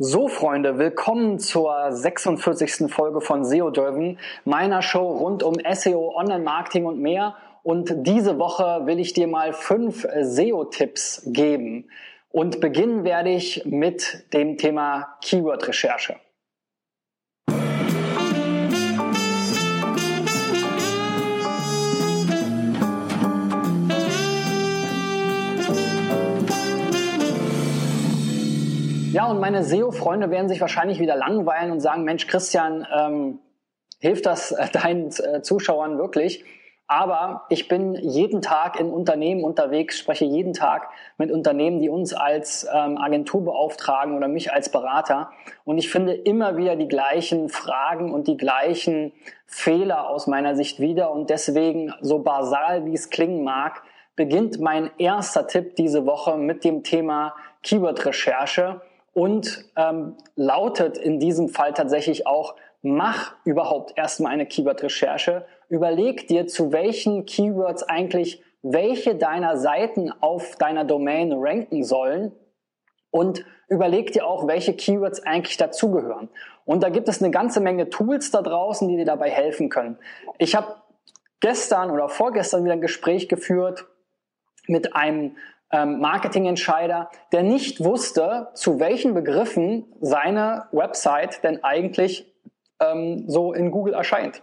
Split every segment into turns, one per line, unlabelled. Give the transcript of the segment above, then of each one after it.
So, Freunde, willkommen zur 46. Folge von SEO Driven, meiner Show rund um SEO, Online-Marketing und mehr. Und diese Woche will ich dir mal fünf SEO-Tipps geben. Und beginnen werde ich mit dem Thema Keyword-Recherche. Ja, und meine SEO-Freunde werden sich wahrscheinlich wieder langweilen und sagen, Mensch, Christian, ähm, hilft das äh, deinen äh, Zuschauern wirklich? Aber ich bin jeden Tag in Unternehmen unterwegs, spreche jeden Tag mit Unternehmen, die uns als ähm, Agentur beauftragen oder mich als Berater. Und ich finde immer wieder die gleichen Fragen und die gleichen Fehler aus meiner Sicht wieder. Und deswegen, so basal wie es klingen mag, beginnt mein erster Tipp diese Woche mit dem Thema Keyword-Recherche und ähm, lautet in diesem Fall tatsächlich auch, mach überhaupt erstmal eine Keyword-Recherche, überleg dir, zu welchen Keywords eigentlich welche deiner Seiten auf deiner Domain ranken sollen und überleg dir auch, welche Keywords eigentlich dazugehören. Und da gibt es eine ganze Menge Tools da draußen, die dir dabei helfen können. Ich habe gestern oder vorgestern wieder ein Gespräch geführt mit einem ähm, Marketingentscheider, der nicht wusste, zu welchen Begriffen seine Website denn eigentlich ähm, so in Google erscheint.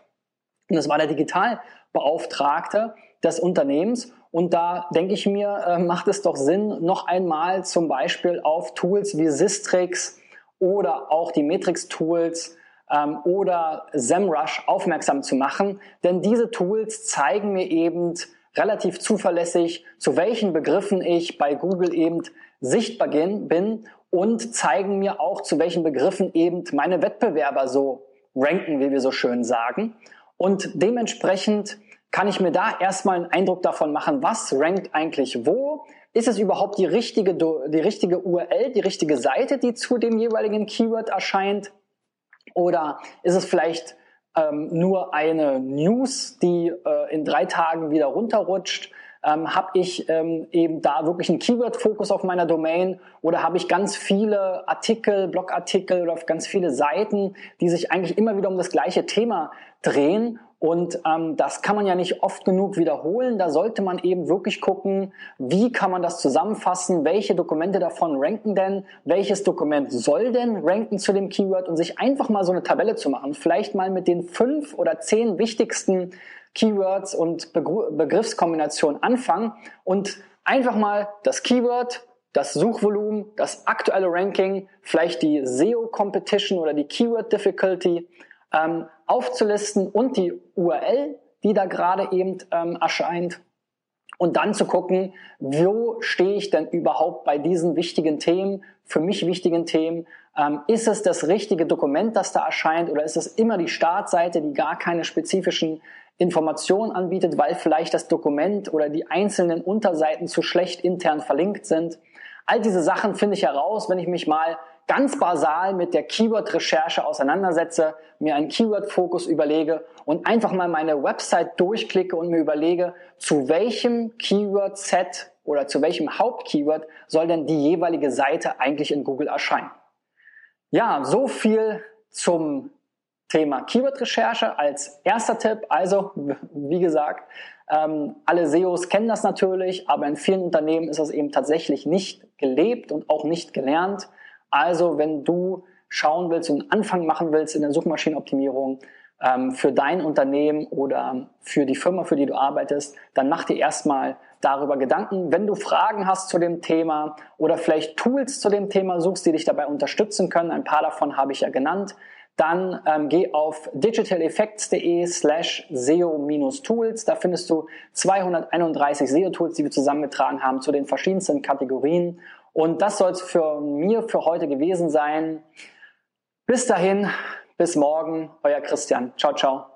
Und das war der Digitalbeauftragte des Unternehmens. Und da denke ich mir, äh, macht es doch Sinn, noch einmal zum Beispiel auf Tools wie Sistrix oder auch die Matrix-Tools ähm, oder SEMrush aufmerksam zu machen. Denn diese Tools zeigen mir eben, relativ zuverlässig, zu welchen Begriffen ich bei Google eben sichtbar bin und zeigen mir auch, zu welchen Begriffen eben meine Wettbewerber so ranken, wie wir so schön sagen. Und dementsprechend kann ich mir da erstmal einen Eindruck davon machen, was rankt eigentlich wo. Ist es überhaupt die richtige, die richtige URL, die richtige Seite, die zu dem jeweiligen Keyword erscheint? Oder ist es vielleicht ähm, nur eine News, die äh, in drei Tagen wieder runterrutscht? Ähm, habe ich ähm, eben da wirklich einen Keyword-Fokus auf meiner Domain oder habe ich ganz viele Artikel, Blogartikel oder ganz viele Seiten, die sich eigentlich immer wieder um das gleiche Thema drehen und ähm, das kann man ja nicht oft genug wiederholen. Da sollte man eben wirklich gucken, wie kann man das zusammenfassen, welche Dokumente davon ranken denn, welches Dokument soll denn ranken zu dem Keyword und sich einfach mal so eine Tabelle zu machen. Vielleicht mal mit den fünf oder zehn wichtigsten Keywords und Begriffskombinationen anfangen und einfach mal das Keyword, das Suchvolumen, das aktuelle Ranking, vielleicht die SEO Competition oder die Keyword Difficulty ähm, aufzulisten und die URL, die da gerade eben ähm, erscheint. Und dann zu gucken, wo stehe ich denn überhaupt bei diesen wichtigen Themen, für mich wichtigen Themen. Ähm, ist es das richtige Dokument, das da erscheint, oder ist es immer die Startseite, die gar keine spezifischen Informationen anbietet, weil vielleicht das Dokument oder die einzelnen Unterseiten zu schlecht intern verlinkt sind? All diese Sachen finde ich heraus, wenn ich mich mal ganz basal mit der Keyword-Recherche auseinandersetze, mir einen Keyword-Fokus überlege und einfach mal meine Website durchklicke und mir überlege, zu welchem Keyword-Set oder zu welchem Hauptkeyword soll denn die jeweilige Seite eigentlich in Google erscheinen. Ja, so viel zum Thema Keyword-Recherche als erster Tipp. Also, wie gesagt, ähm, alle SEOs kennen das natürlich, aber in vielen Unternehmen ist das eben tatsächlich nicht gelebt und auch nicht gelernt. Also wenn du schauen willst und einen Anfang machen willst in der Suchmaschinenoptimierung ähm, für dein Unternehmen oder für die Firma, für die du arbeitest, dann mach dir erstmal darüber Gedanken. Wenn du Fragen hast zu dem Thema oder vielleicht Tools zu dem Thema suchst, die dich dabei unterstützen können, ein paar davon habe ich ja genannt, dann ähm, geh auf digitaleffects.de slash SEO-Tools. Da findest du 231 SEO-Tools, die wir zusammengetragen haben zu den verschiedensten Kategorien und das soll es für mir für heute gewesen sein. Bis dahin, bis morgen, euer Christian. Ciao, ciao.